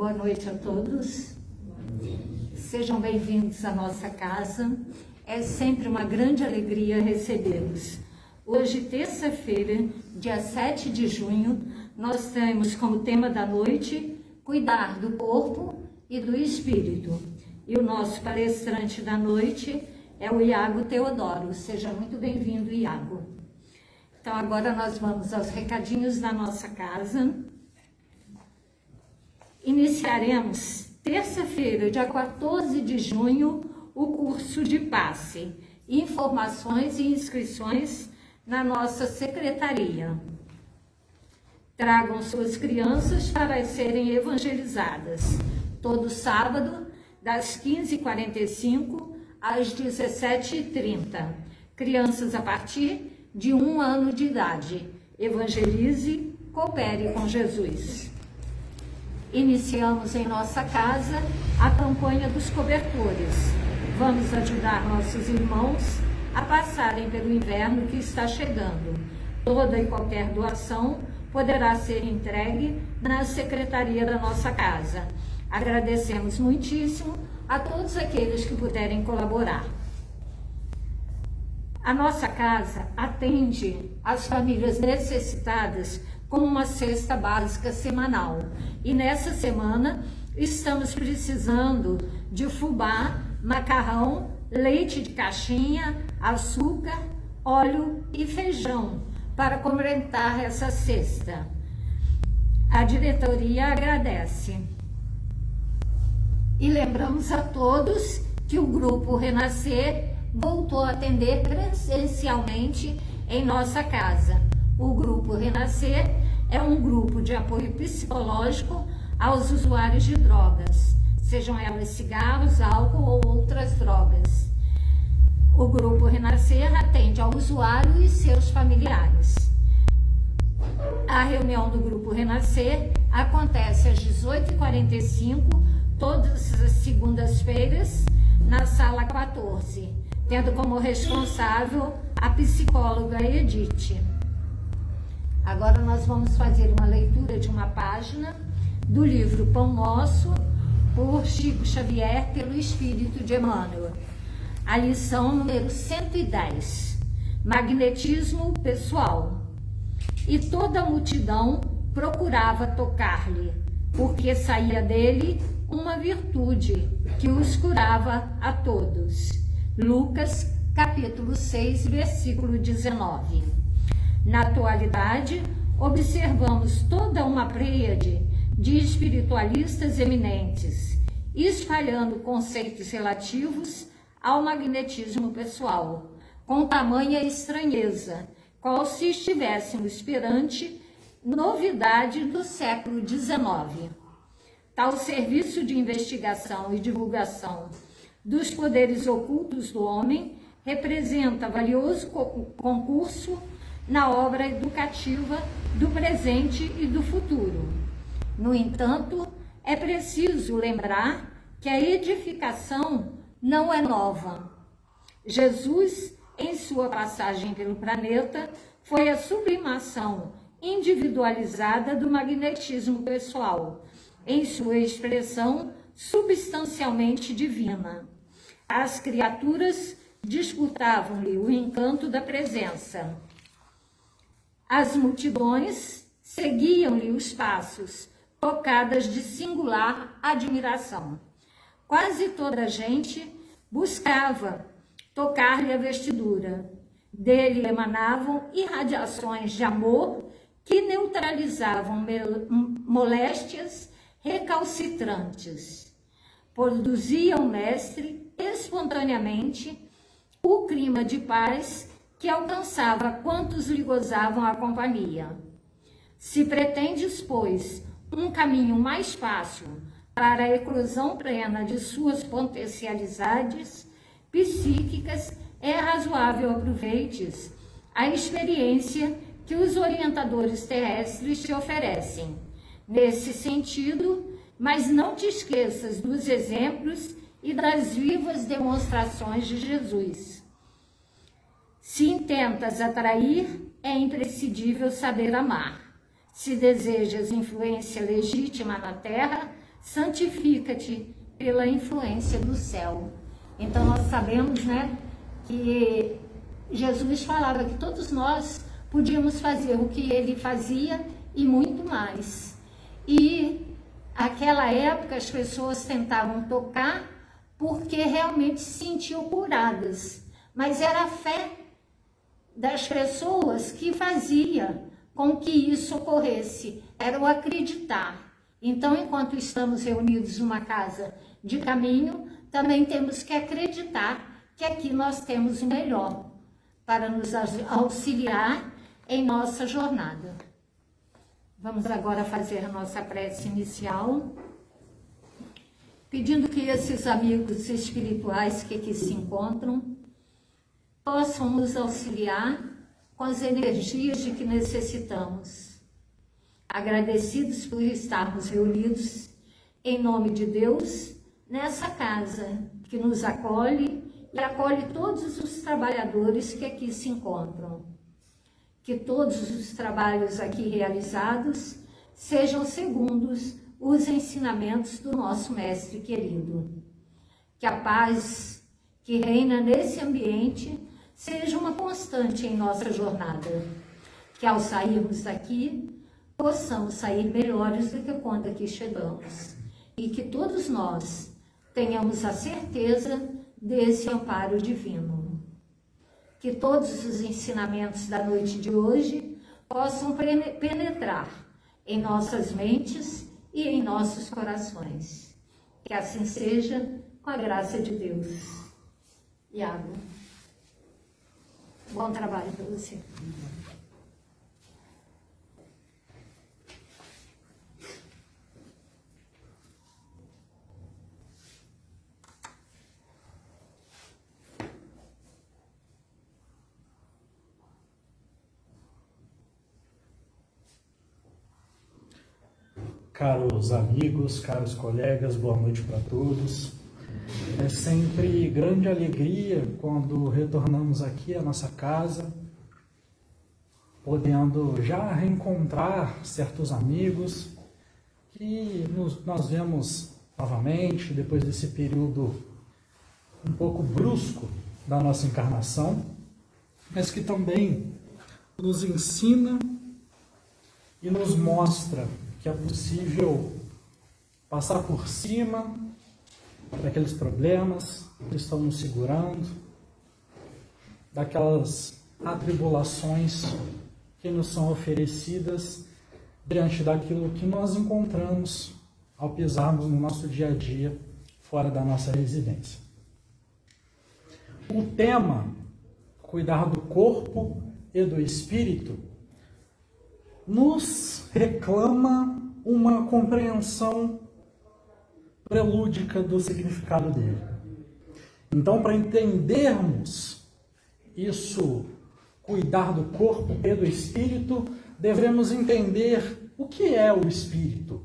Boa noite a todos. Sejam bem-vindos à nossa casa. É sempre uma grande alegria recebê-los. Hoje, terça-feira, dia 7 de junho, nós temos como tema da noite cuidar do corpo e do espírito. E o nosso palestrante da noite é o Iago Teodoro. Seja muito bem-vindo, Iago. Então, agora nós vamos aos recadinhos da nossa casa. Iniciaremos terça-feira, dia 14 de junho, o curso de passe. Informações e inscrições na nossa secretaria. Tragam suas crianças para serem evangelizadas. Todo sábado, das 15h45 às 17h30. Crianças a partir de um ano de idade. Evangelize, coopere com Jesus iniciamos em nossa casa a campanha dos cobertores. Vamos ajudar nossos irmãos a passarem pelo inverno que está chegando. Toda e qualquer doação poderá ser entregue na secretaria da nossa casa. Agradecemos muitíssimo a todos aqueles que puderem colaborar. A nossa casa atende as famílias necessitadas com uma cesta básica semanal. E nessa semana estamos precisando de fubá, macarrão, leite de caixinha, açúcar, óleo e feijão para completar essa cesta. A diretoria agradece. E lembramos a todos que o grupo Renascer voltou a atender presencialmente em nossa casa. O grupo Renascer é um grupo de apoio psicológico aos usuários de drogas, sejam elas cigarros, álcool ou outras drogas. O grupo Renascer atende ao usuário e seus familiares. A reunião do grupo Renascer acontece às 18h45, todas as segundas-feiras, na sala 14, tendo como responsável a psicóloga Edith. Agora nós vamos fazer uma leitura de uma página do livro Pão Nosso, por Chico Xavier, pelo Espírito de Emmanuel. A lição número 110, Magnetismo Pessoal. E toda a multidão procurava tocar-lhe, porque saía dele uma virtude que os curava a todos. Lucas, capítulo 6, versículo 19. Na atualidade, observamos toda uma pleiade de espiritualistas eminentes, espalhando conceitos relativos ao magnetismo pessoal, com tamanha estranheza, qual se estivéssemos perante novidade do século XIX. Tal serviço de investigação e divulgação dos poderes ocultos do homem representa valioso concurso na obra educativa do presente e do futuro. No entanto, é preciso lembrar que a edificação não é nova. Jesus, em sua passagem pelo planeta, foi a sublimação individualizada do magnetismo pessoal, em sua expressão substancialmente divina. As criaturas disputavam-lhe o encanto da presença as multidões seguiam-lhe os passos, tocadas de singular admiração. Quase toda a gente buscava tocar-lhe a vestidura. Dele emanavam irradiações de amor que neutralizavam moléstias recalcitrantes. Produzia o mestre espontaneamente o clima de paz que alcançava quantos lhe gozavam a companhia. Se pretendes, pois, um caminho mais fácil para a eclosão plena de suas potencialidades psíquicas, é razoável aproveites a experiência que os orientadores terrestres te oferecem. Nesse sentido, mas não te esqueças dos exemplos e das vivas demonstrações de Jesus. Se intentas atrair, é imprescindível saber amar. Se desejas influência legítima na terra, santifica-te pela influência do céu. Então nós sabemos, né, que Jesus falava que todos nós podíamos fazer o que ele fazia e muito mais. E aquela época as pessoas tentavam tocar porque realmente se sentiam curadas, mas era a fé das pessoas que fazia com que isso ocorresse, era o acreditar. Então, enquanto estamos reunidos numa casa de caminho, também temos que acreditar que aqui nós temos o melhor para nos auxiliar em nossa jornada. Vamos agora fazer nossa prece inicial, pedindo que esses amigos espirituais que aqui se encontram possam nos auxiliar com as energias de que necessitamos agradecidos por estarmos reunidos em nome de Deus nessa casa que nos acolhe e acolhe todos os trabalhadores que aqui se encontram. Que todos os trabalhos aqui realizados sejam segundos os ensinamentos do nosso Mestre querido. Que a paz que reina nesse ambiente seja uma constante em nossa jornada. Que ao sairmos daqui, possamos sair melhores do que quando aqui chegamos e que todos nós tenhamos a certeza desse amparo divino. Que todos os ensinamentos da noite de hoje possam penetrar em nossas mentes e em nossos corações. Que assim seja, com a graça de Deus. Iago, bom trabalho para você. Caros amigos, caros colegas, boa noite para todos. É sempre grande alegria quando retornamos aqui à nossa casa, podendo já reencontrar certos amigos que nos, nós vemos novamente depois desse período um pouco brusco da nossa encarnação, mas que também nos ensina e nos mostra que é possível passar por cima daqueles problemas que estão nos segurando, daquelas atribulações que nos são oferecidas diante daquilo que nós encontramos ao pisarmos no nosso dia a dia fora da nossa residência. O tema cuidar do corpo e do espírito nos reclama uma compreensão prelúdica do significado dele. Então, para entendermos isso, cuidar do corpo e do espírito, devemos entender o que é o espírito.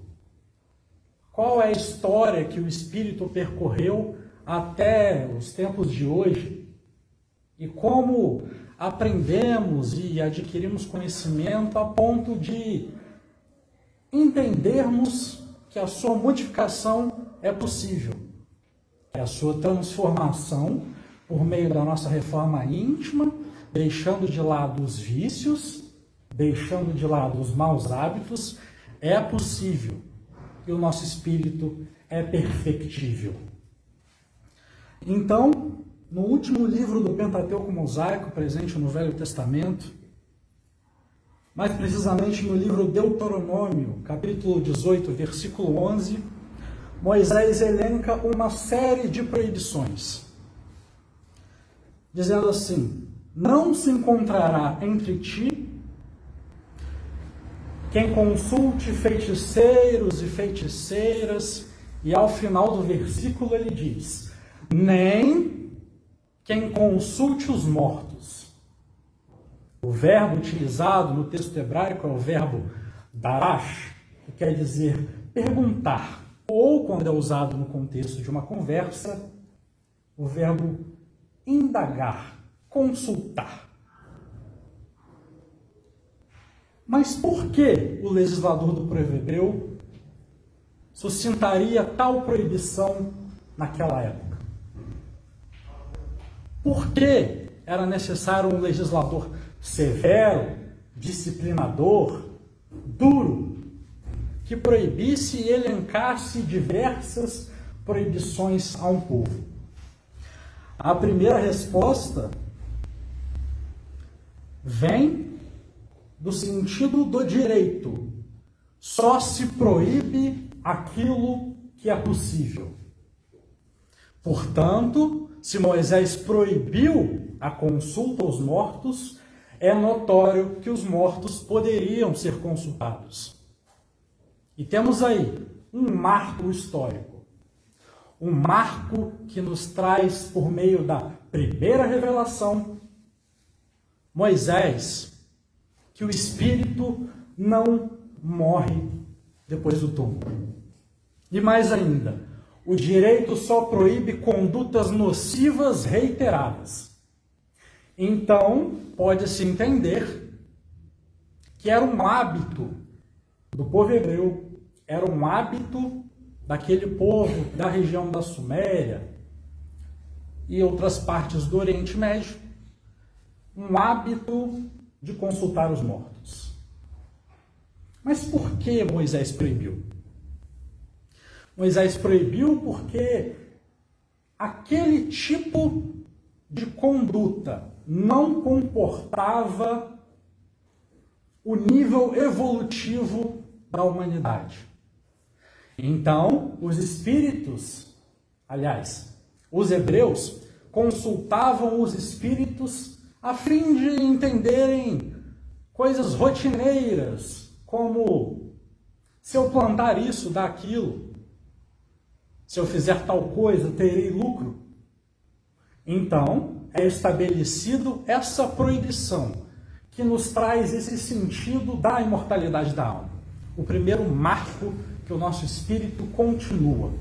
Qual é a história que o espírito percorreu até os tempos de hoje? E como aprendemos e adquirimos conhecimento a ponto de entendermos que a sua modificação é possível, que a sua transformação por meio da nossa reforma íntima, deixando de lado os vícios, deixando de lado os maus hábitos, é possível e o nosso espírito é perfectível. Então, no último livro do Pentateuco Mosaico, presente no Velho Testamento, mais precisamente no livro Deuteronômio, capítulo 18, versículo 11, Moisés elenca uma série de proibições, dizendo assim: Não se encontrará entre ti quem consulte feiticeiros e feiticeiras, e ao final do versículo ele diz: Nem quem consulte os mortos. O verbo utilizado no texto hebraico é o verbo darash, que quer dizer perguntar, ou quando é usado no contexto de uma conversa, o verbo indagar, consultar. Mas por que o legislador do povo hebreu sustentaria tal proibição naquela época? Por que era necessário um legislador severo, disciplinador, duro, que proibisse e elencasse diversas proibições a um povo? A primeira resposta vem do sentido do direito. Só se proíbe aquilo que é possível. Portanto, se Moisés proibiu a consulta aos mortos, é notório que os mortos poderiam ser consultados. E temos aí um marco histórico. Um marco que nos traz, por meio da primeira revelação, Moisés, que o espírito não morre depois do túmulo. E mais ainda, o direito só proíbe condutas nocivas reiteradas. Então, pode-se entender que era um hábito do povo hebreu, era um hábito daquele povo da região da Suméria e outras partes do Oriente Médio, um hábito de consultar os mortos. Mas por que Moisés proibiu? Moisés proibiu porque aquele tipo de conduta não comportava o nível evolutivo da humanidade. Então, os espíritos, aliás, os hebreus, consultavam os espíritos a fim de entenderem coisas rotineiras, como se eu plantar isso, dá aquilo, se eu fizer tal coisa, terei lucro. Então, é estabelecido essa proibição que nos traz esse sentido da imortalidade da alma. O primeiro marco que o nosso espírito continua.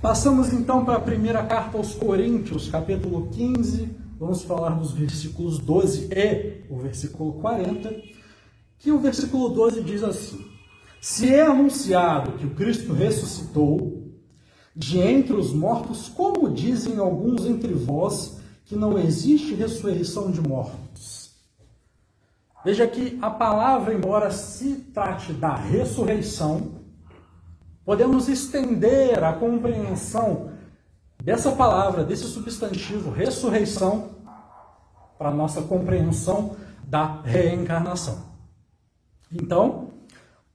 Passamos então para a primeira carta aos Coríntios, capítulo 15. Vamos falar dos versículos 12 e o versículo 40. Que o versículo 12 diz assim: se é anunciado que o Cristo ressuscitou de entre os mortos, como dizem alguns entre vós que não existe ressurreição de mortos? Veja que a palavra, embora se trate da ressurreição, podemos estender a compreensão dessa palavra, desse substantivo ressurreição, para a nossa compreensão da reencarnação. Então,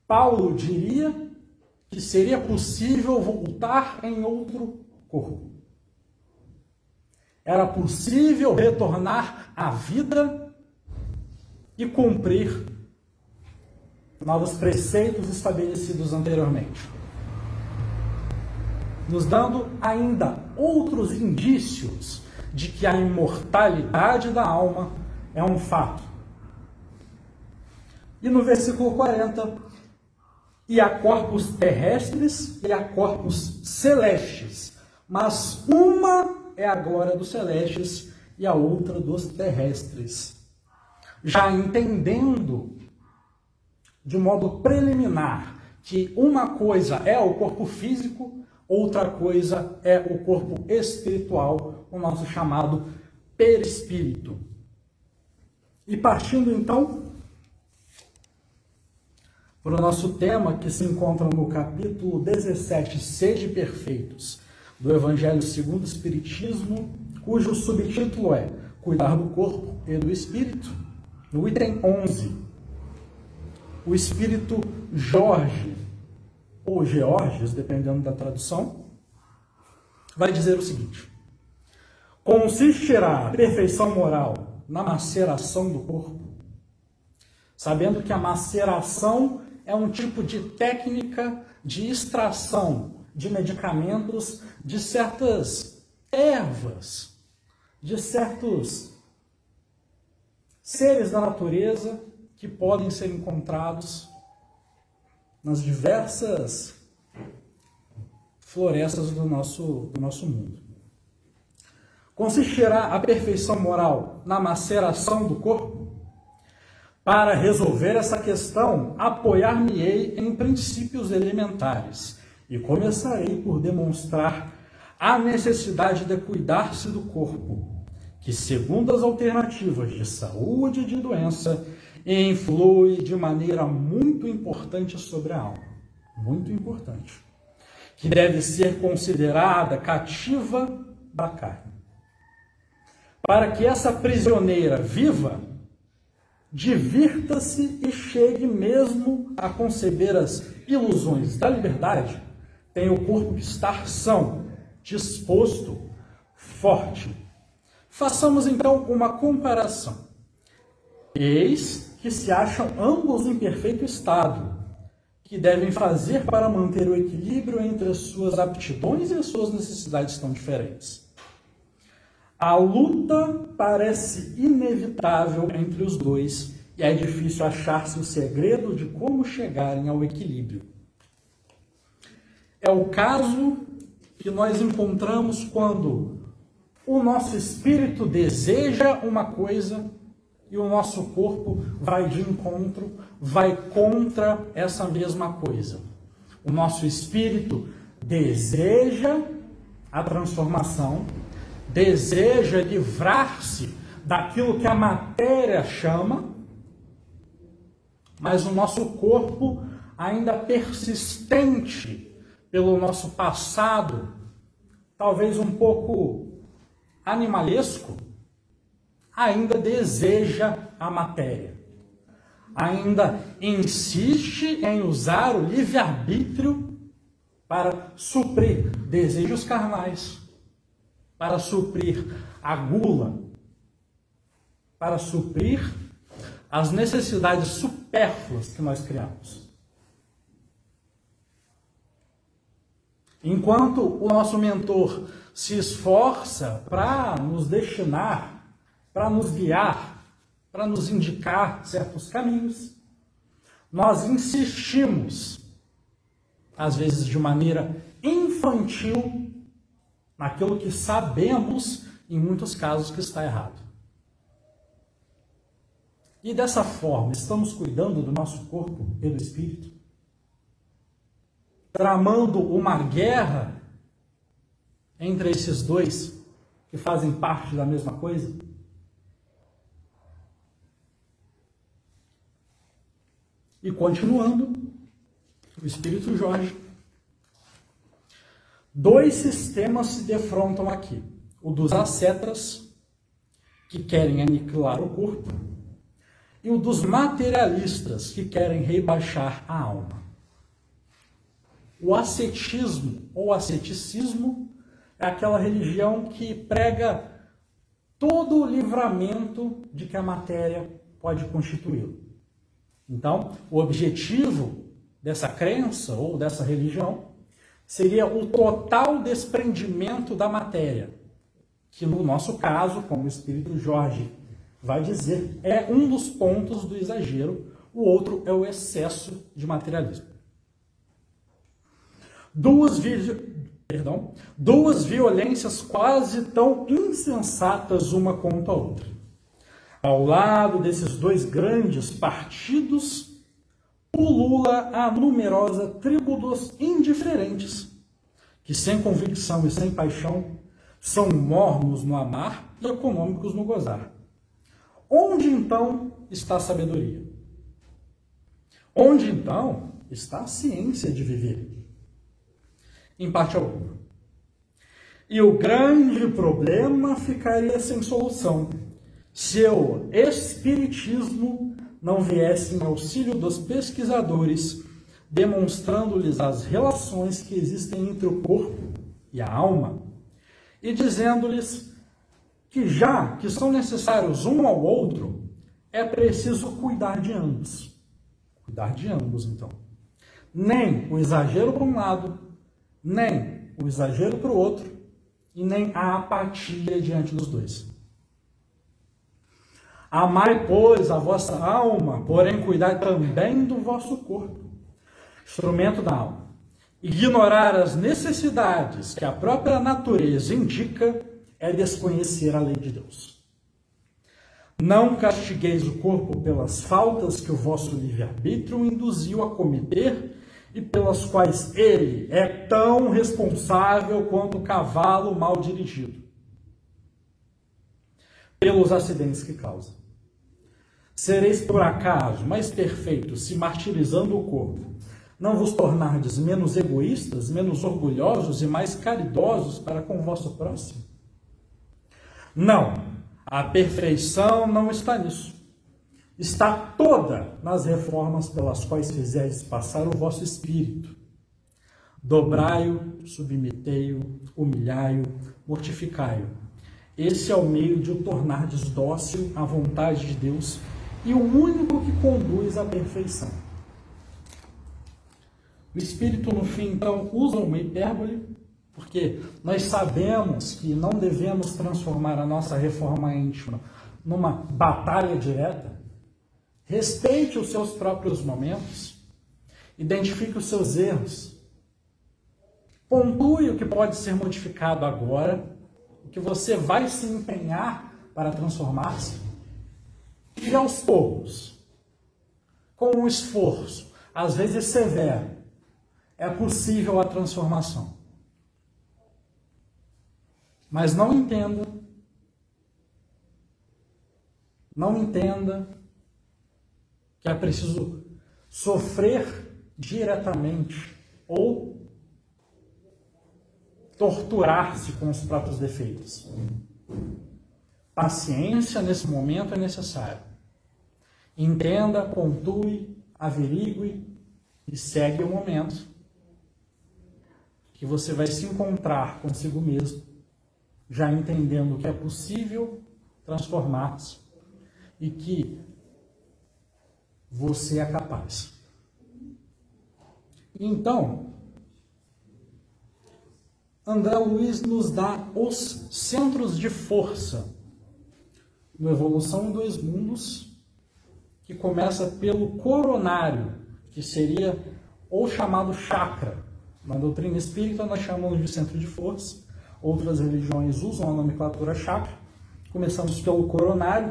Paulo diria que seria possível voltar em outro corpo. Era possível retornar à vida e cumprir novos preceitos estabelecidos anteriormente. Nos dando ainda outros indícios de que a imortalidade da alma é um fato. E no versículo 40, e há corpos terrestres e há corpos celestes, mas uma é a glória dos celestes e a outra dos terrestres. Já entendendo de modo preliminar que uma coisa é o corpo físico, outra coisa é o corpo espiritual, o nosso chamado perispírito. E partindo então para o nosso tema que se encontra no capítulo 17, Sede Perfeitos, do Evangelho segundo o Espiritismo, cujo subtítulo é Cuidar do Corpo e do Espírito. No item 11, o Espírito Jorge, ou Georges, dependendo da tradução, vai dizer o seguinte: Consistirá a perfeição moral na maceração do corpo, sabendo que a maceração é um tipo de técnica de extração de medicamentos de certas ervas, de certos seres da natureza que podem ser encontrados nas diversas florestas do nosso, do nosso mundo. Consistirá a perfeição moral na maceração do corpo? Para resolver essa questão, apoiar-me-ei em princípios elementares e começarei por demonstrar a necessidade de cuidar-se do corpo, que, segundo as alternativas de saúde e de doença, influi de maneira muito importante sobre a alma. Muito importante. Que deve ser considerada cativa da carne. Para que essa prisioneira viva divirta-se e chegue mesmo a conceber as ilusões da liberdade, tem o corpo estar são, disposto, forte. Façamos então uma comparação. Eis que se acham ambos em perfeito estado, que devem fazer para manter o equilíbrio entre as suas aptidões e as suas necessidades tão diferentes. A luta parece inevitável entre os dois e é difícil achar-se o segredo de como chegarem ao equilíbrio. É o caso que nós encontramos quando o nosso espírito deseja uma coisa e o nosso corpo vai de encontro, vai contra essa mesma coisa. O nosso espírito deseja a transformação, deseja livrar-se daquilo que a matéria chama, mas o nosso corpo, ainda persistente pelo nosso passado, talvez um pouco animalesco, ainda deseja a matéria. Ainda insiste em usar o livre-arbítrio para suprir desejos carnais para suprir a gula, para suprir as necessidades supérfluas que nós criamos. Enquanto o nosso mentor se esforça para nos destinar, para nos guiar, para nos indicar certos caminhos, nós insistimos, às vezes de maneira infantil, naquilo que sabemos, em muitos casos, que está errado. E dessa forma, estamos cuidando do nosso corpo e do espírito? Tramando uma guerra entre esses dois que fazem parte da mesma coisa? E continuando, o Espírito Jorge Dois sistemas se defrontam aqui: o dos ascetas, que querem aniquilar o corpo, e o dos materialistas, que querem rebaixar a alma. O ascetismo ou asceticismo é aquela religião que prega todo o livramento de que a matéria pode constituí-lo. Então, o objetivo dessa crença ou dessa religião seria o total desprendimento da matéria, que no nosso caso, como o Espírito Jorge vai dizer, é um dos pontos do exagero, o outro é o excesso de materialismo. Duas. Perdão, duas violências quase tão insensatas uma contra a outra. Ao lado desses dois grandes partidos pulula a numerosa tribo dos indiferentes, que sem convicção e sem paixão são mornos no amar e econômicos no gozar. Onde então está a sabedoria? Onde então está a ciência de viver? Em parte alguma. E o grande problema ficaria sem solução se o Espiritismo não viesse em auxílio dos pesquisadores, demonstrando-lhes as relações que existem entre o corpo e a alma, e dizendo-lhes que já que são necessários um ao outro, é preciso cuidar de ambos. Cuidar de ambos, então. Nem o exagero para um lado, nem o exagero para o outro, e nem a apatia diante dos dois. Amai, pois, a vossa alma, porém cuidai também do vosso corpo, instrumento da alma. Ignorar as necessidades que a própria natureza indica é desconhecer a lei de Deus. Não castigueis o corpo pelas faltas que o vosso livre-arbítrio induziu a cometer e pelas quais ele é tão responsável quanto o cavalo mal dirigido, pelos acidentes que causa. Sereis por acaso mais perfeitos se martirizando o corpo, não vos tornardes menos egoístas, menos orgulhosos e mais caridosos para com o vosso próximo? Não, a perfeição não está nisso. Está toda nas reformas pelas quais fizestes passar o vosso espírito. Dobrai-o, submetei-o, humilhai-o, mortificai-o. Esse é o meio de o tornardes dócil à vontade de Deus e o único que conduz à perfeição. O Espírito, no fim, então, usa uma hipérbole porque nós sabemos que não devemos transformar a nossa reforma íntima numa batalha direta. Respeite os seus próprios momentos. Identifique os seus erros. Pontue o que pode ser modificado agora, o que você vai se empenhar para transformar-se. E aos poucos, com um esforço, às vezes severo, é possível a transformação. Mas não entenda, não entenda que é preciso sofrer diretamente ou torturar-se com os próprios defeitos. Paciência nesse momento é necessário. Entenda, pontue, averigue e segue o momento que você vai se encontrar consigo mesmo já entendendo que é possível transformar-se e que você é capaz. Então, André Luiz nos dá os centros de força no Evolução em Dois Mundos, que começa pelo coronário, que seria ou chamado chakra. Na doutrina espírita nós chamamos de centro de força, Outras religiões usam a nomenclatura chakra. Começamos pelo coronário,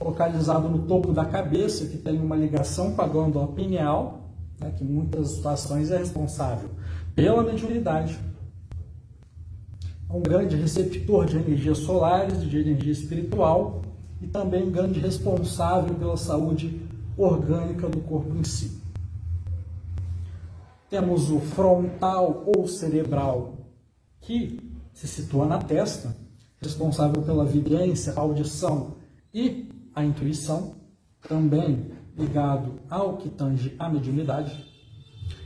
localizado no topo da cabeça, que tem uma ligação com a glândula pineal, né, que em muitas situações é responsável pela mediunidade. É um grande receptor de energias solares, de energia espiritual e também um grande responsável pela saúde orgânica do corpo em si. Temos o frontal ou cerebral, que se situa na testa, responsável pela vidência, a audição e a intuição, também ligado ao que tange a mediunidade.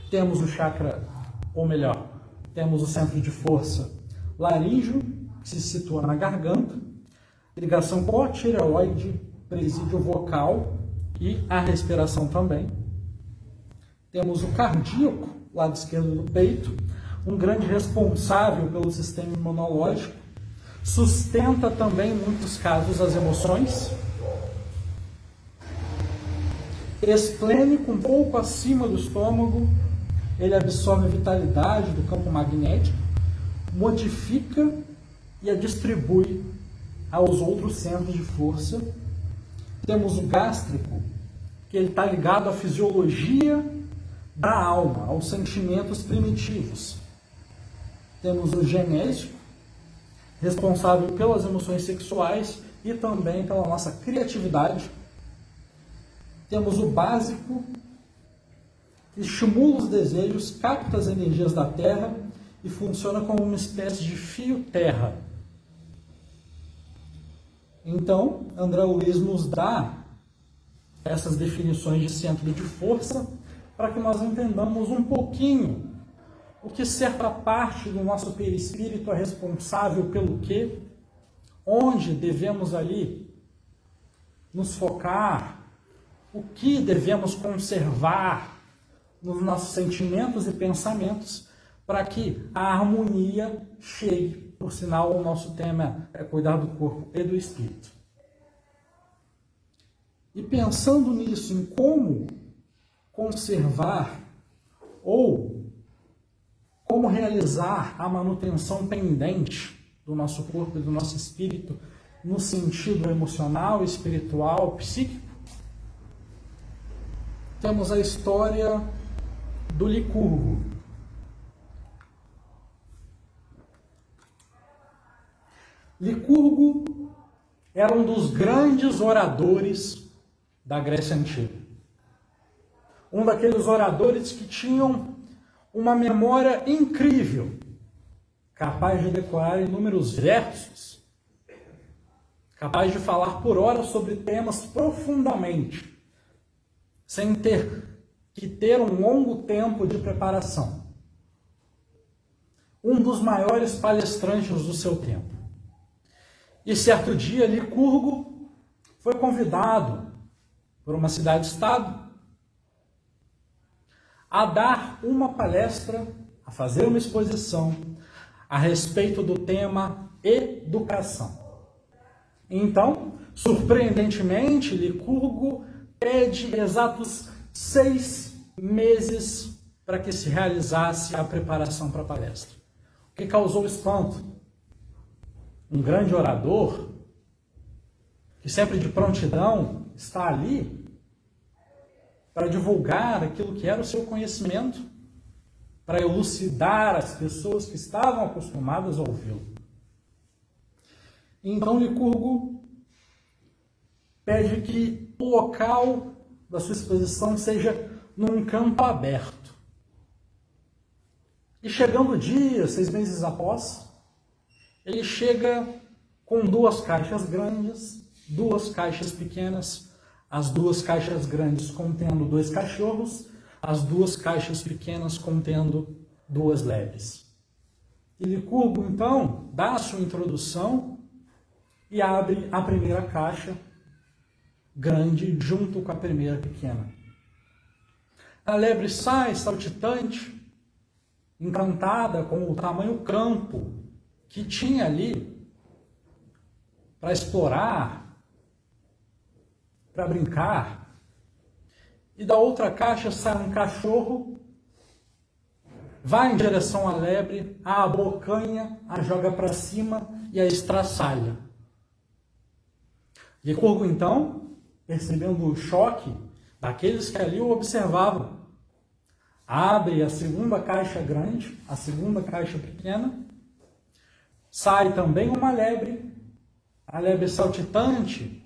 Temos o chakra, ou melhor, temos o centro de força laríngeo, que se situa na garganta, ligação com a tireoide, presídio vocal e a respiração também. Temos o cardíaco, lado esquerdo do peito, um grande responsável pelo sistema imunológico, sustenta também, em muitos casos, as emoções. Esplênico, um pouco acima do estômago, ele absorve a vitalidade do campo magnético, modifica e a distribui aos outros centros de força. Temos o gástrico, que ele está ligado à fisiologia da alma, aos sentimentos primitivos. Temos o genésico, responsável pelas emoções sexuais e também pela nossa criatividade. Temos o básico, que estimula os desejos, capta as energias da Terra e funciona como uma espécie de fio-terra. Então, André Luiz nos dá essas definições de centro de força para que nós entendamos um pouquinho o que certa parte do nosso perispírito é responsável pelo quê? Onde devemos ali nos focar? O que devemos conservar nos nossos sentimentos e pensamentos para que a harmonia chegue? Por sinal, o nosso tema é cuidar do corpo e do espírito. E pensando nisso, em como conservar ou como realizar a manutenção pendente do nosso corpo e do nosso espírito no sentido emocional, espiritual, psíquico, temos a história do Licurgo. Licurgo era um dos grandes oradores da Grécia Antiga. Um daqueles oradores que tinham uma memória incrível, capaz de decorar inúmeros versos, capaz de falar por horas sobre temas profundamente, sem ter que ter um longo tempo de preparação. Um dos maiores palestrantes do seu tempo. E certo dia, Licurgo foi convidado por uma cidade-estado a dar uma palestra, a fazer uma exposição a respeito do tema educação. Então, surpreendentemente, Licurgo pede exatos seis meses para que se realizasse a preparação para a palestra. O que causou espanto? um grande orador, que sempre de prontidão está ali para divulgar aquilo que era o seu conhecimento, para elucidar as pessoas que estavam acostumadas a ouvi-lo. Então Licurgo pede que o local da sua exposição seja num campo aberto. E chegando o dia, seis meses após, ele chega com duas caixas grandes, duas caixas pequenas, as duas caixas grandes contendo dois cachorros, as duas caixas pequenas contendo duas leves. E Licurgo, então, dá a sua introdução e abre a primeira caixa grande junto com a primeira pequena. A lebre sai saltitante, encantada com o tamanho campo que tinha ali para explorar, para brincar. E da outra caixa sai um cachorro, vai em direção à lebre, a abocanha, a joga para cima e a estraçalha. Licurgo, então, percebendo o choque daqueles que ali o observavam, abre a segunda caixa grande, a segunda caixa pequena, Sai também uma lebre, a lebre saltitante,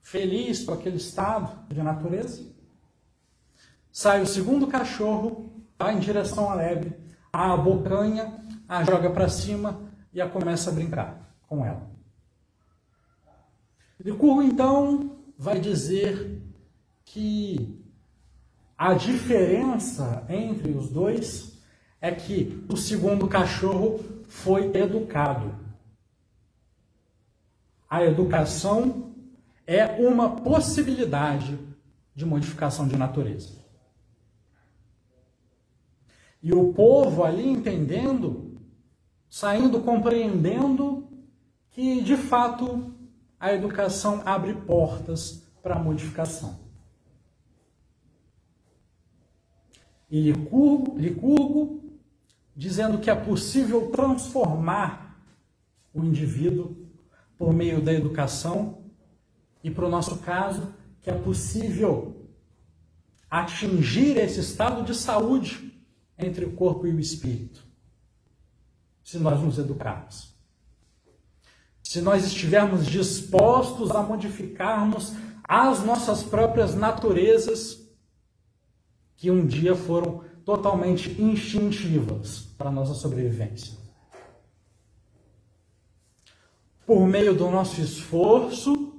feliz com aquele estado de natureza. Sai o segundo cachorro, vai em direção à lebre, a abocanha, a joga para cima e a começa a brincar com ela. Licurgo então vai dizer que a diferença entre os dois é que o segundo cachorro foi educado. A educação é uma possibilidade de modificação de natureza. E o povo ali entendendo, saindo compreendendo que de fato a educação abre portas para a modificação. E Licurgo, Licurgo dizendo que é possível transformar o indivíduo por meio da educação e, para o nosso caso, que é possível atingir esse estado de saúde entre o corpo e o espírito, se nós nos educarmos. Se nós estivermos dispostos a modificarmos as nossas próprias naturezas que um dia foram totalmente instintivas para a nossa sobrevivência. Por meio do nosso esforço,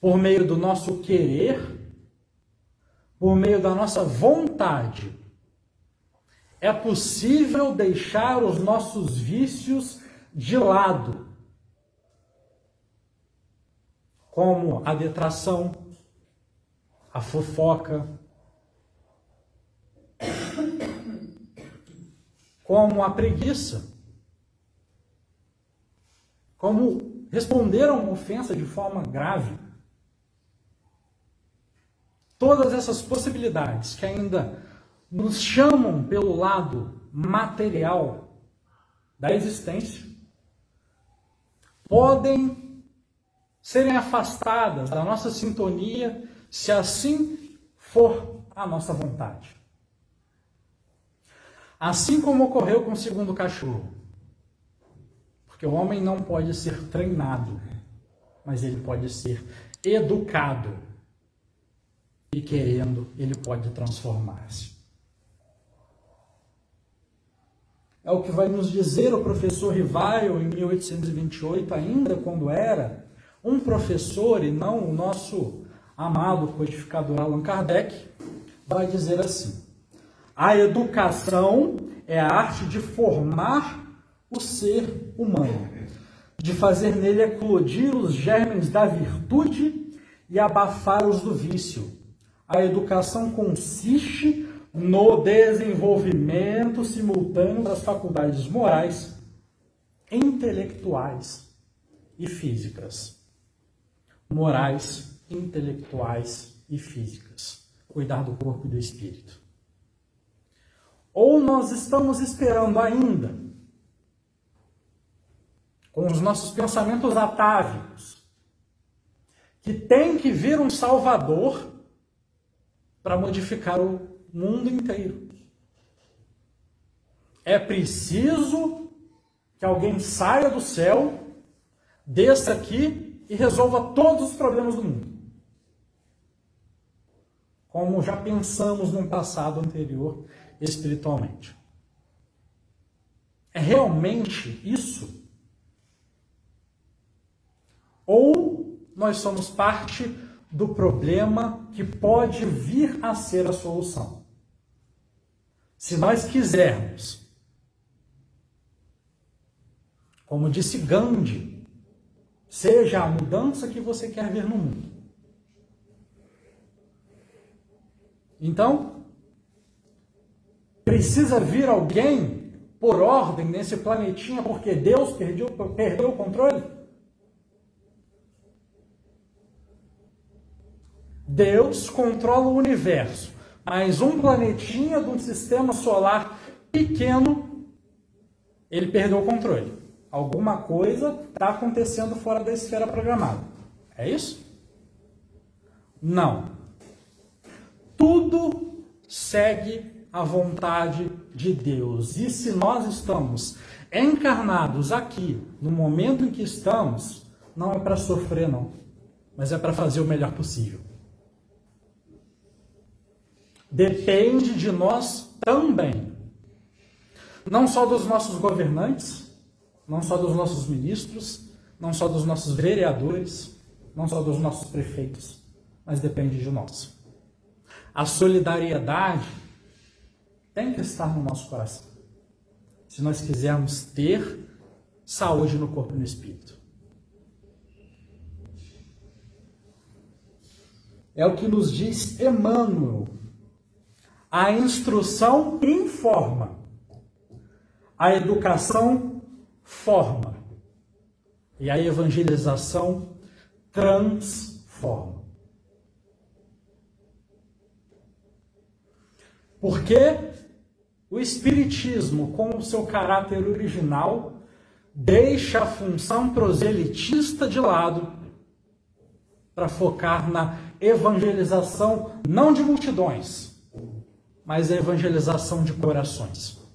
por meio do nosso querer, por meio da nossa vontade, é possível deixar os nossos vícios de lado, como a detração, a fofoca, como a preguiça, como responder a uma ofensa de forma grave. Todas essas possibilidades que ainda nos chamam pelo lado material da existência podem serem afastadas da nossa sintonia se assim for a nossa vontade. Assim como ocorreu com o segundo cachorro. Porque o homem não pode ser treinado, mas ele pode ser educado. E querendo, ele pode transformar-se. É o que vai nos dizer o professor Rivaio em 1828, ainda quando era um professor e não o nosso amado codificador Allan Kardec, vai dizer assim: a educação é a arte de formar o ser humano, de fazer nele eclodir os germes da virtude e abafar os do vício. A educação consiste no desenvolvimento simultâneo das faculdades morais, intelectuais e físicas. Morais, intelectuais e físicas. Cuidar do corpo e do espírito. Ou nós estamos esperando ainda, com os nossos pensamentos atávicos, que tem que vir um Salvador para modificar o mundo inteiro. É preciso que alguém saia do céu, desça aqui e resolva todos os problemas do mundo. Como já pensamos no passado anterior espiritualmente. É realmente isso? Ou nós somos parte do problema que pode vir a ser a solução? Se nós quisermos, como disse Gandhi, seja a mudança que você quer ver no mundo. Então, precisa vir alguém por ordem nesse planetinha porque Deus perdeu, perdeu o controle? Deus controla o universo mas um planetinha de um sistema solar pequeno, ele perdeu o controle. Alguma coisa está acontecendo fora da esfera programada. É isso? Não. Tudo segue a vontade de Deus. E se nós estamos encarnados aqui, no momento em que estamos, não é para sofrer, não, mas é para fazer o melhor possível depende de nós também. Não só dos nossos governantes, não só dos nossos ministros, não só dos nossos vereadores, não só dos nossos prefeitos, mas depende de nós. A solidariedade tem que estar no nosso coração. Se nós quisermos ter saúde no corpo e no espírito. É o que nos diz Emmanuel a instrução informa, a educação forma e a evangelização transforma. Porque o Espiritismo, com o seu caráter original, deixa a função proselitista de lado para focar na evangelização não de multidões, mas a evangelização de corações.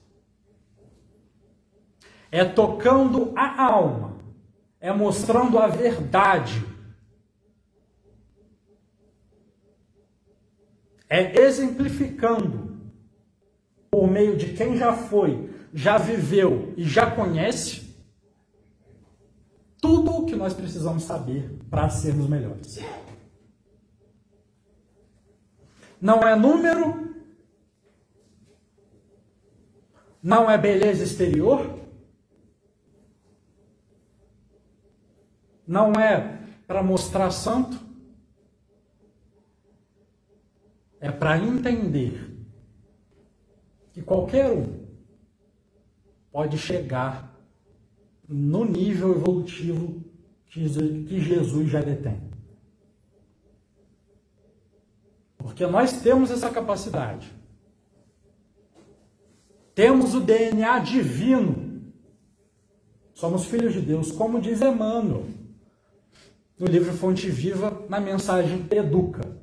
É tocando a alma, é mostrando a verdade, é exemplificando por meio de quem já foi, já viveu e já conhece tudo o que nós precisamos saber para sermos melhores. Não é número, não é beleza exterior? Não é para mostrar santo? É para entender que qualquer um pode chegar no nível evolutivo que Jesus já detém. Porque nós temos essa capacidade. Temos o DNA divino. Somos filhos de Deus, como diz Emmanuel no livro Fonte Viva, na mensagem Educa.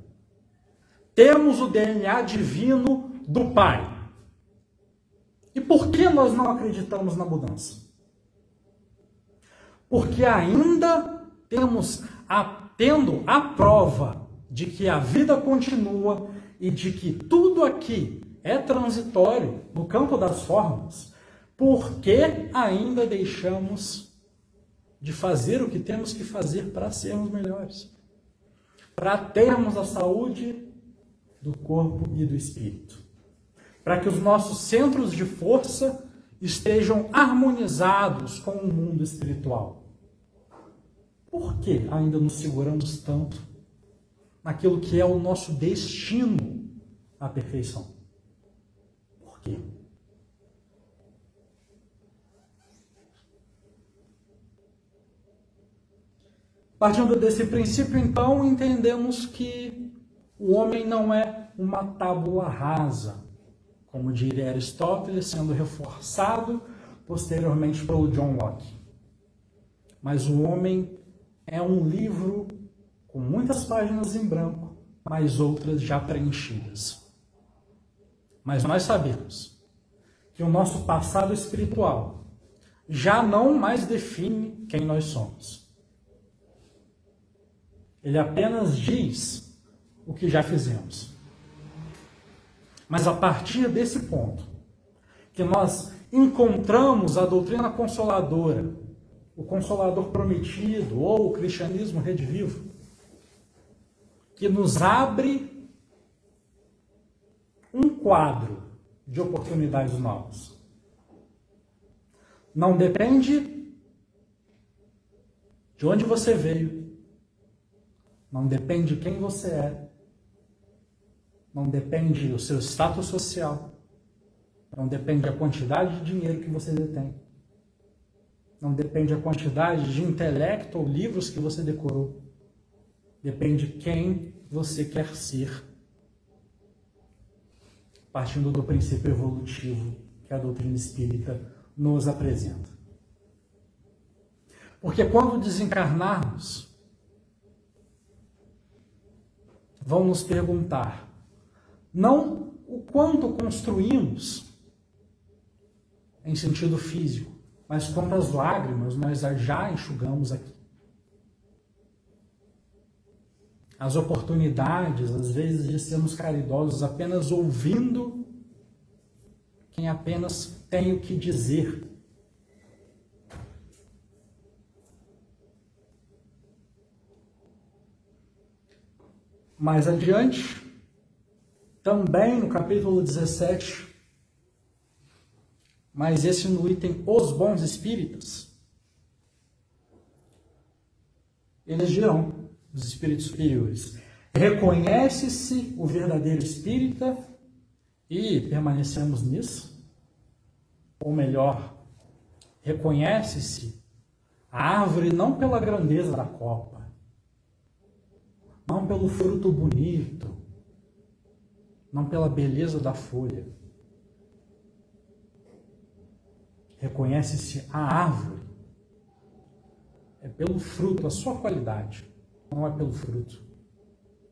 Temos o DNA divino do Pai. E por que nós não acreditamos na mudança? Porque ainda temos a, tendo a prova de que a vida continua e de que tudo aqui é transitório no campo das formas, por que ainda deixamos de fazer o que temos que fazer para sermos melhores? Para termos a saúde do corpo e do espírito. Para que os nossos centros de força estejam harmonizados com o mundo espiritual. Por que ainda nos seguramos tanto naquilo que é o nosso destino à perfeição? Por quê? Partindo desse princípio, então, entendemos que o homem não é uma tábula rasa, como diria Aristóteles, sendo reforçado posteriormente pelo John Locke. Mas o homem é um livro com muitas páginas em branco, mas outras já preenchidas. Mas nós sabemos que o nosso passado espiritual já não mais define quem nós somos. Ele apenas diz o que já fizemos. Mas a partir desse ponto, que nós encontramos a doutrina consoladora, o consolador prometido ou o cristianismo redivivo, que nos abre um quadro de oportunidades novas. Não depende de onde você veio, não depende de quem você é. Não depende do seu status social. Não depende da quantidade de dinheiro que você detém. Não depende da quantidade de intelecto ou livros que você decorou. Depende de quem você quer ser. Partindo do princípio evolutivo que a doutrina espírita nos apresenta. Porque quando desencarnarmos, vão nos perguntar não o quanto construímos em sentido físico, mas quantas lágrimas nós já enxugamos aqui. As oportunidades, às vezes, de sermos caridosos apenas ouvindo quem apenas tem o que dizer Mais adiante, também no capítulo 17, mas esse no item Os Bons Espíritos, eles dirão, os espíritos superiores, reconhece-se o verdadeiro espírita e permanecemos nisso? Ou melhor, reconhece-se a árvore não pela grandeza da copa, não pelo fruto bonito, não pela beleza da folha. Reconhece-se a árvore. É pelo fruto, a sua qualidade, não é pelo fruto.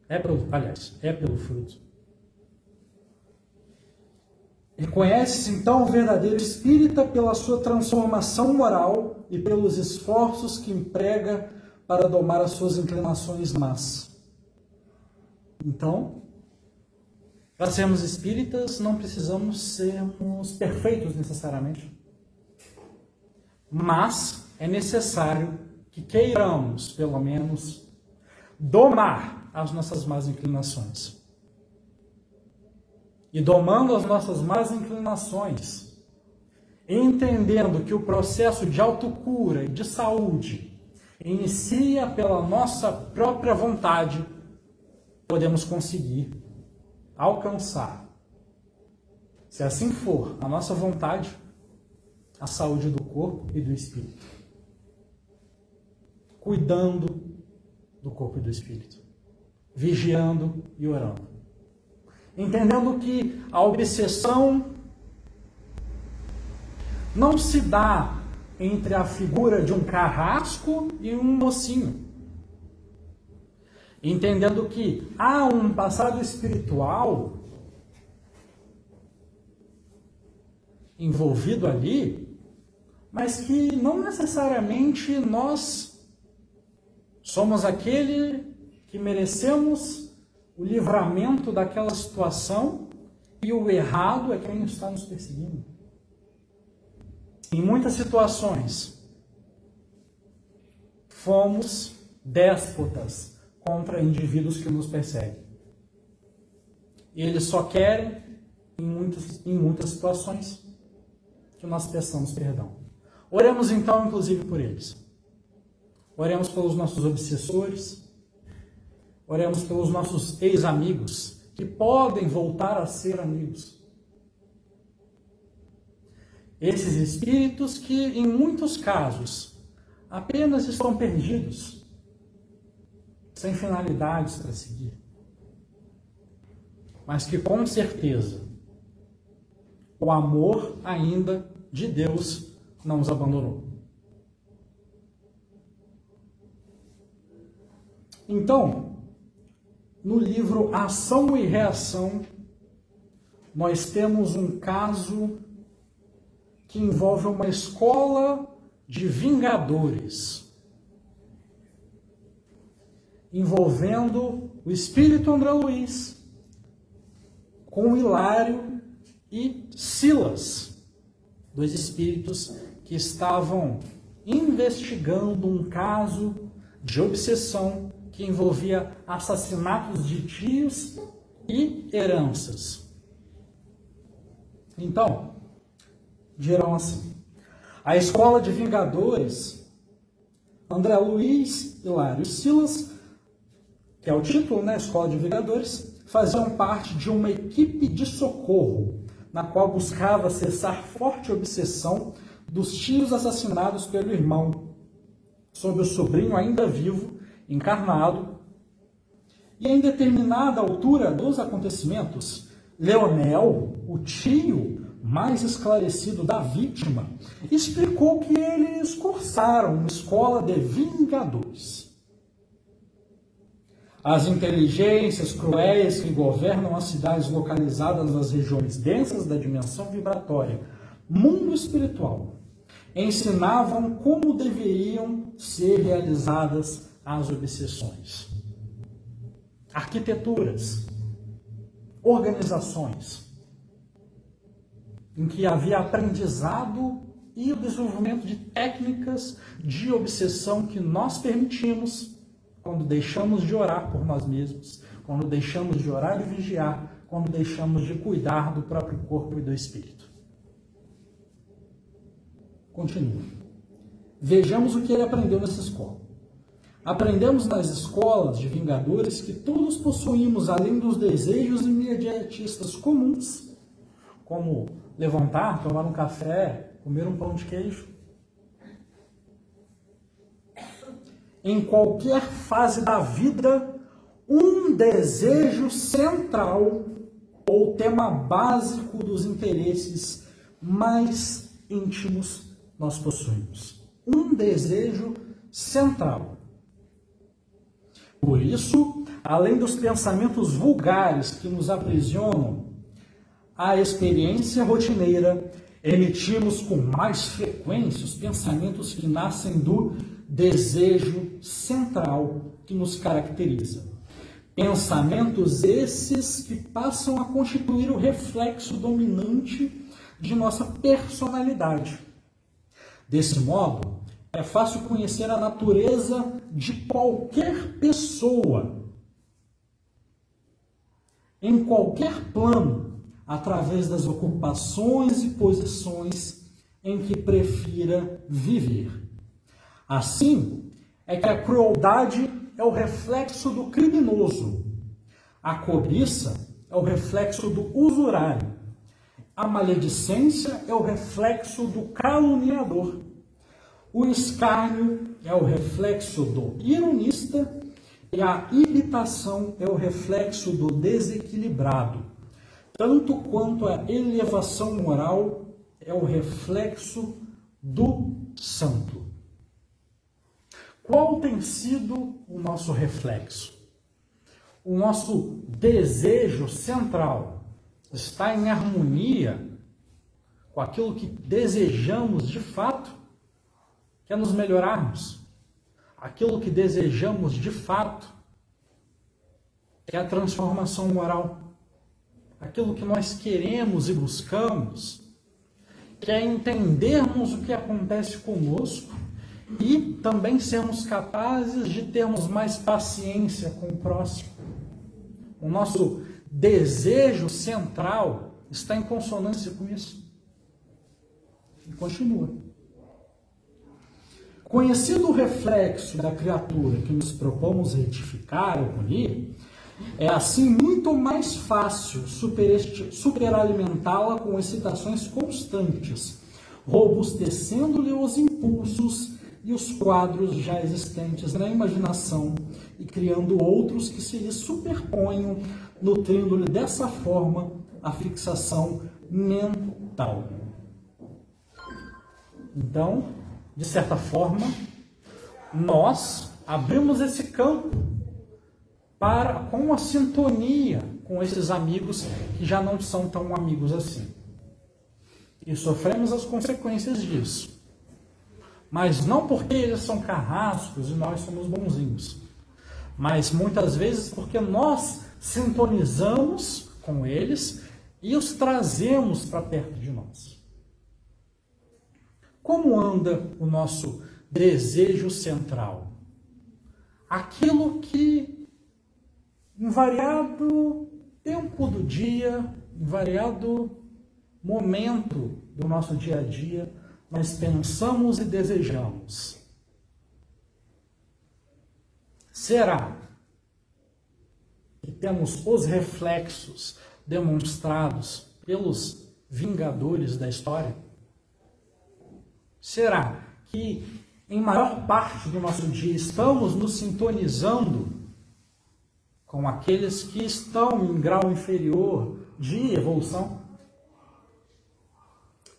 É pelo, aliás, é pelo fruto. Reconhece-se então o verdadeiro espírita pela sua transformação moral e pelos esforços que emprega para domar as suas inclinações más. Então, para sermos espíritas, não precisamos sermos perfeitos necessariamente. Mas é necessário que queiramos, pelo menos, domar as nossas más inclinações. E domando as nossas más inclinações, entendendo que o processo de autocura e de saúde inicia pela nossa própria vontade, podemos conseguir alcançar, se assim for, a nossa vontade, a saúde do corpo e do espírito. Cuidando do corpo e do espírito. Vigiando e orando. Entendendo que a obsessão não se dá entre a figura de um carrasco e um mocinho. Entendendo que há um passado espiritual envolvido ali, mas que não necessariamente nós somos aquele que merecemos o livramento daquela situação e o errado é quem está nos perseguindo. Em muitas situações, fomos déspotas contra indivíduos que nos perseguem. E eles só querem, em muitas, em muitas situações, que nós peçamos perdão. Oremos então, inclusive, por eles. Oremos pelos nossos obsessores. Oremos pelos nossos ex-amigos, que podem voltar a ser amigos. Esses espíritos que, em muitos casos, apenas estão perdidos, sem finalidades para seguir, mas que com certeza o amor ainda de Deus não os abandonou. Então, no livro Ação e Reação, nós temos um caso que envolve uma escola de vingadores, envolvendo o espírito André Luiz com Hilário e Silas, dois espíritos que estavam investigando um caso de obsessão que envolvia assassinatos de tios e heranças. Então, dirão assim: a escola de vingadores, André Luiz, Hilário e Silas, que é o título, né? Escola de Vingadores, faziam parte de uma equipe de socorro, na qual buscava cessar forte obsessão dos tios assassinados pelo irmão, sobre o sobrinho ainda vivo, encarnado. E em determinada altura dos acontecimentos, Leonel, o tio mais esclarecido da vítima, explicou que eles cursaram uma escola de vingadores. As inteligências cruéis que governam as cidades localizadas nas regiões densas da dimensão vibratória, mundo espiritual, ensinavam como deveriam ser realizadas as obsessões. Arquiteturas, organizações, em que havia aprendizado e o desenvolvimento de técnicas de obsessão que nós permitimos quando deixamos de orar por nós mesmos, quando deixamos de orar e vigiar, quando deixamos de cuidar do próprio corpo e do espírito. Continua. Vejamos o que ele aprendeu nessa escola. Aprendemos nas escolas de vingadores que todos possuímos, além dos desejos imediatistas comuns, como levantar, tomar um café, comer um pão de queijo, em qualquer fase da vida um desejo central ou tema básico dos interesses mais íntimos nós possuímos. Um desejo central. Por isso, além dos pensamentos vulgares que nos aprisionam, a experiência rotineira, emitimos com mais frequência os pensamentos que nascem do desejo central que nos caracteriza. Pensamentos esses que passam a constituir o reflexo dominante de nossa personalidade. Desse modo, é fácil conhecer a natureza de qualquer pessoa, em qualquer plano, através das ocupações e posições em que prefira viver. Assim, é que a crueldade é o reflexo do criminoso, a cobiça é o reflexo do usurário, a maledicência é o reflexo do caluniador, o escárnio é o reflexo do ironista e a irritação é o reflexo do desequilibrado, tanto quanto a elevação moral é o reflexo do santo. Qual tem sido o nosso reflexo? O nosso desejo central está em harmonia com aquilo que desejamos de fato? Quer nos melhorarmos? Aquilo que desejamos de fato é a transformação moral. Aquilo que nós queremos e buscamos, que é entendermos o que acontece conosco e também sermos capazes de termos mais paciência com o próximo. O nosso desejo central está em consonância com isso. E continua. Conhecido o reflexo da criatura que nos propomos retificar ou punir, é assim muito mais fácil superalimentá-la com excitações constantes, robustecendo-lhe os impulsos e os quadros já existentes na imaginação e criando outros que se lhe superponham, nutrindo-lhe dessa forma a fixação mental. Então, de certa forma, nós abrimos esse campo para com a sintonia com esses amigos que já não são tão amigos assim. E sofremos as consequências disso. Mas não porque eles são carrascos e nós somos bonzinhos, mas muitas vezes porque nós sintonizamos com eles e os trazemos para perto de nós. Como anda o nosso desejo central? Aquilo que, em variado tempo do dia, em variado momento do nosso dia a dia, nós pensamos e desejamos. Será que temos os reflexos demonstrados pelos vingadores da história? Será que em maior parte do nosso dia estamos nos sintonizando com aqueles que estão em grau inferior de evolução?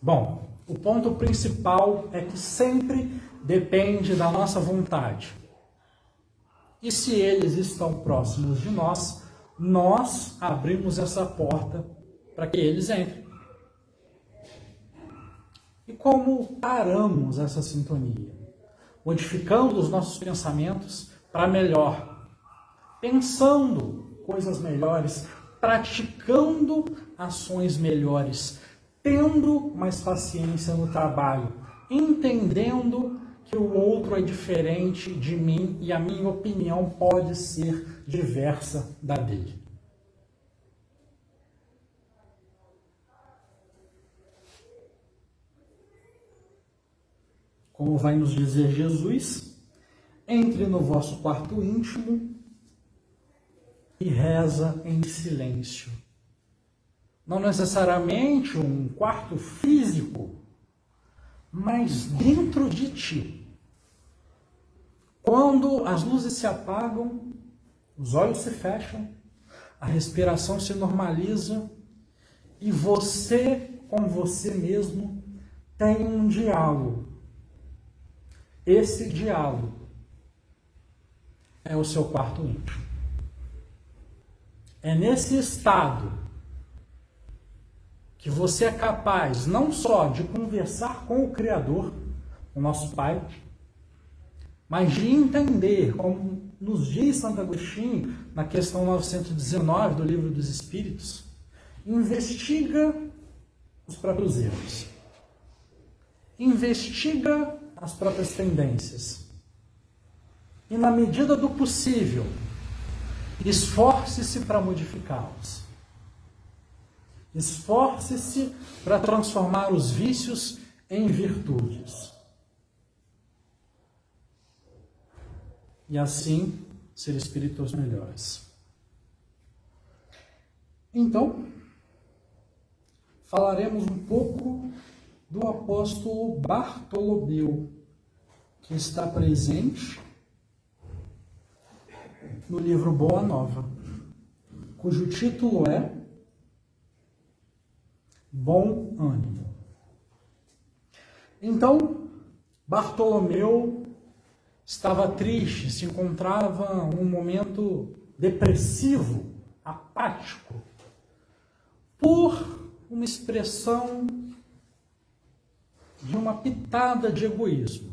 Bom, o ponto principal é que sempre depende da nossa vontade. E se eles estão próximos de nós, nós abrimos essa porta para que eles entrem. E como paramos essa sintonia? Modificando os nossos pensamentos para melhor, pensando coisas melhores, praticando ações melhores, tendo mais paciência no trabalho, entendendo que o outro é diferente de mim e a minha opinião pode ser diversa da dele. Como vai nos dizer Jesus, entre no vosso quarto íntimo e reza em silêncio não necessariamente um quarto físico, mas dentro de ti. Quando as luzes se apagam, os olhos se fecham, a respiração se normaliza e você com você mesmo tem um diálogo. Esse diálogo é o seu quarto íntimo. É nesse estado que você é capaz não só de conversar com o Criador, o nosso Pai, mas de entender, como nos diz Santo Agostinho na questão 919 do Livro dos Espíritos, investiga os próprios erros, investiga as próprias tendências. E, na medida do possível, esforce-se para modificá-los. Esforce-se para transformar os vícios em virtudes. E assim ser espíritos melhores. Então, falaremos um pouco do apóstolo Bartolomeu, que está presente no livro Boa Nova, cujo título é bom ânimo. Então, Bartolomeu estava triste, se encontrava um momento depressivo, apático, por uma expressão de uma pitada de egoísmo.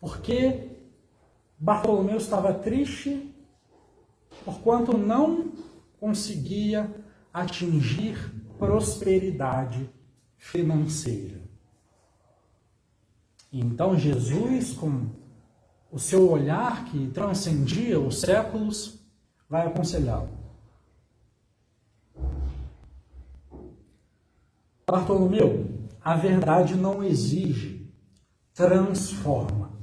Porque Bartolomeu estava triste porquanto não conseguia atingir prosperidade financeira. Então Jesus, com o seu olhar que transcendia os séculos, vai aconselhá-lo. Bartolomeu, a verdade não exige, transforma.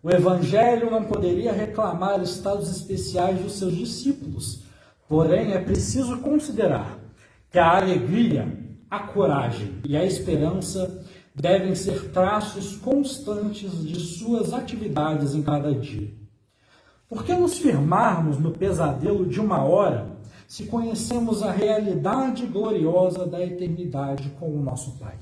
O Evangelho não poderia reclamar estados especiais dos seus discípulos, porém é preciso considerar que a alegria, a coragem e a esperança devem ser traços constantes de suas atividades em cada dia. Por que nos firmarmos no pesadelo de uma hora se conhecemos a realidade gloriosa da eternidade com o nosso Pai?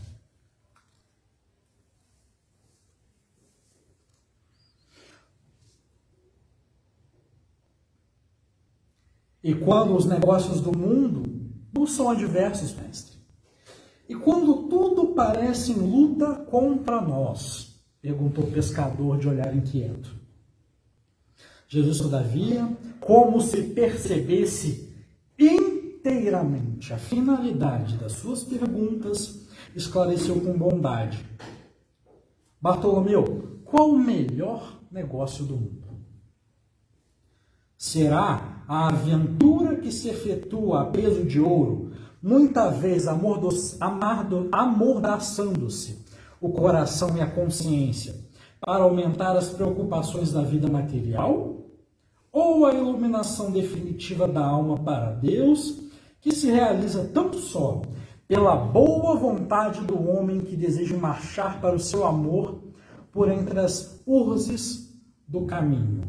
E quando os negócios do mundo não são adversos, mestre? E quando tudo parece em luta contra nós? Perguntou o pescador de olhar inquieto. Jesus, todavia, como se percebesse inteiramente a finalidade das suas perguntas, esclareceu com bondade. Bartolomeu, qual o melhor negócio do mundo? Será a aventura que se efetua a peso de ouro, muita vez amordaçando-se o coração e a consciência para aumentar as preocupações da vida material? Ou a iluminação definitiva da alma para Deus, que se realiza tão só pela boa vontade do homem que deseja marchar para o seu amor por entre as urzes do caminho?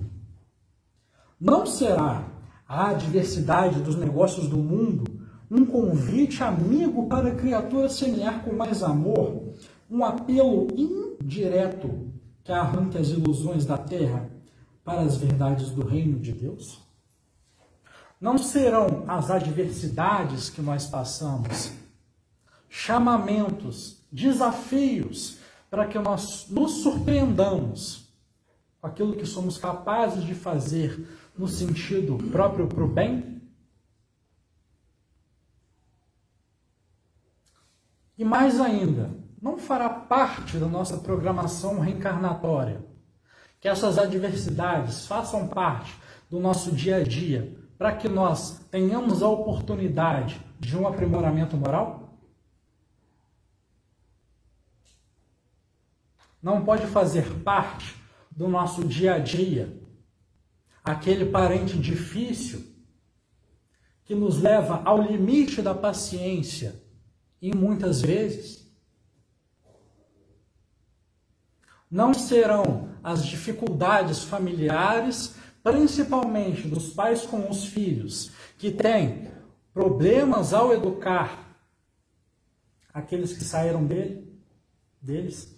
Não será a adversidade dos negócios do mundo um convite amigo para a criatura semear com mais amor, um apelo indireto que arranque as ilusões da terra para as verdades do reino de Deus? Não serão as adversidades que nós passamos chamamentos, desafios para que nós nos surpreendamos com aquilo que somos capazes de fazer no sentido próprio para o bem? E mais ainda, não fará parte da nossa programação reencarnatória que essas adversidades façam parte do nosso dia a dia para que nós tenhamos a oportunidade de um aprimoramento moral? Não pode fazer parte do nosso dia a dia aquele parente difícil que nos leva ao limite da paciência e muitas vezes não serão as dificuldades familiares, principalmente dos pais com os filhos, que têm problemas ao educar aqueles que saíram dele, deles.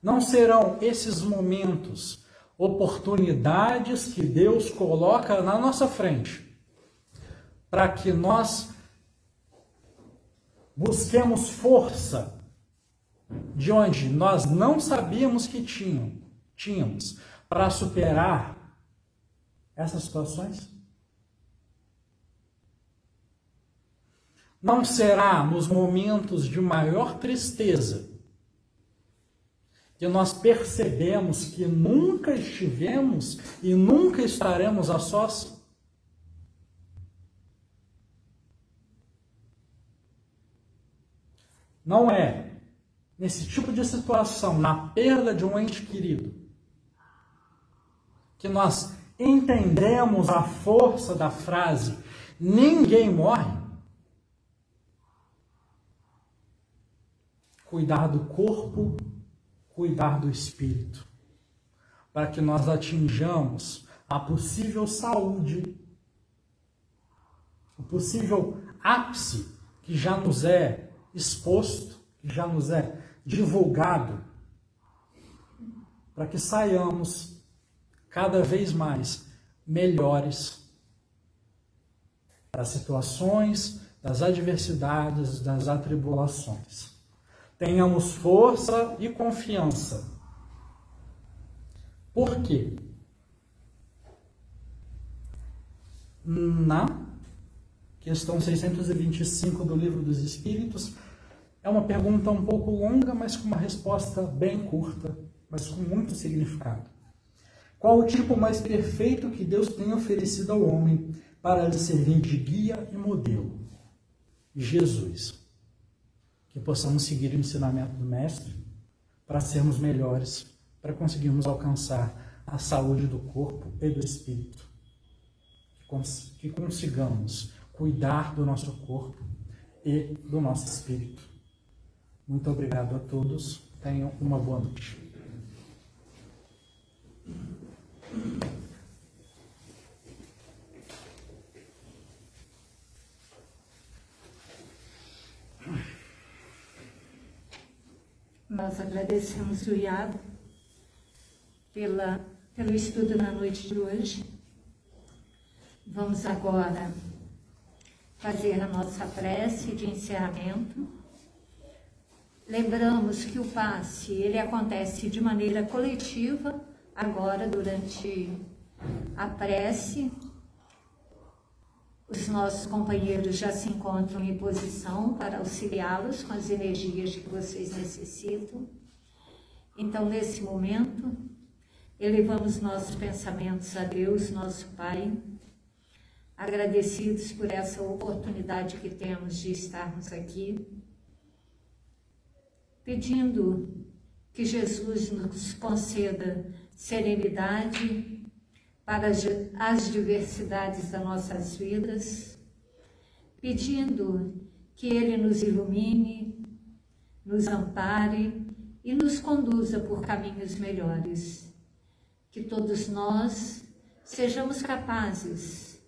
Não serão esses momentos oportunidades que Deus coloca na nossa frente para que nós busquemos força de onde nós não sabíamos que tinham, tínhamos para superar essas situações? Não será nos momentos de maior tristeza que nós percebemos que nunca estivemos e nunca estaremos a sós? Não é nesse tipo de situação, na perda de um ente querido, que nós entendemos a força da frase ninguém morre. Cuidar do corpo, cuidar do espírito, para que nós atinjamos a possível saúde, o possível ápice que já nos é exposto, já nos é divulgado, para que saiamos cada vez mais melhores das situações, das adversidades, das atribulações. Tenhamos força e confiança. Por quê? Na questão 625 do Livro dos Espíritos, é uma pergunta um pouco longa, mas com uma resposta bem curta, mas com muito significado. Qual o tipo mais perfeito que Deus tem oferecido ao homem para lhe servir de guia e modelo? Jesus. Que possamos seguir o ensinamento do Mestre para sermos melhores, para conseguirmos alcançar a saúde do corpo e do espírito. Que consigamos cuidar do nosso corpo e do nosso espírito. Muito obrigado a todos. Tenham uma boa noite. Nós agradecemos o Iago pela, pelo estudo na noite de hoje. Vamos agora fazer a nossa prece de encerramento. Lembramos que o passe ele acontece de maneira coletiva agora durante a prece. Os nossos companheiros já se encontram em posição para auxiliá-los com as energias que vocês necessitam. Então, nesse momento, elevamos nossos pensamentos a Deus, nosso Pai, agradecidos por essa oportunidade que temos de estarmos aqui, pedindo que Jesus nos conceda serenidade para as diversidades das nossas vidas, pedindo que Ele nos ilumine, nos ampare e nos conduza por caminhos melhores. Que todos nós sejamos capazes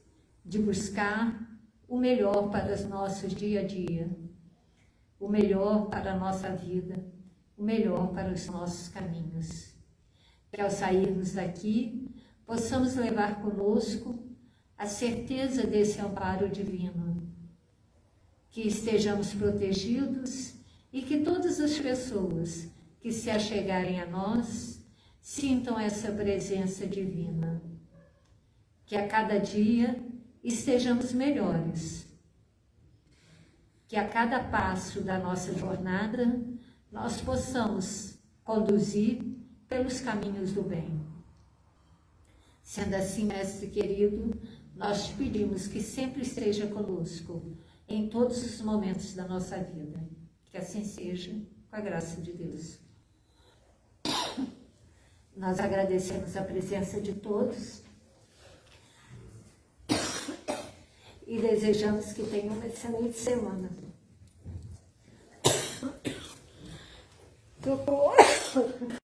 de buscar o melhor para os nossos dia a dia, o melhor para a nossa vida, o melhor para os nossos caminhos que ao sairmos daqui possamos levar conosco a certeza desse amparo divino, que estejamos protegidos e que todas as pessoas que se achegarem a nós sintam essa presença divina. Que a cada dia estejamos melhores. Que a cada passo da nossa jornada nós possamos conduzir pelos caminhos do bem. Sendo assim, mestre querido, nós te pedimos que sempre esteja conosco em todos os momentos da nossa vida. Que assim seja, com a graça de Deus. Nós agradecemos a presença de todos e desejamos que tenham uma excelente semana. Socorro!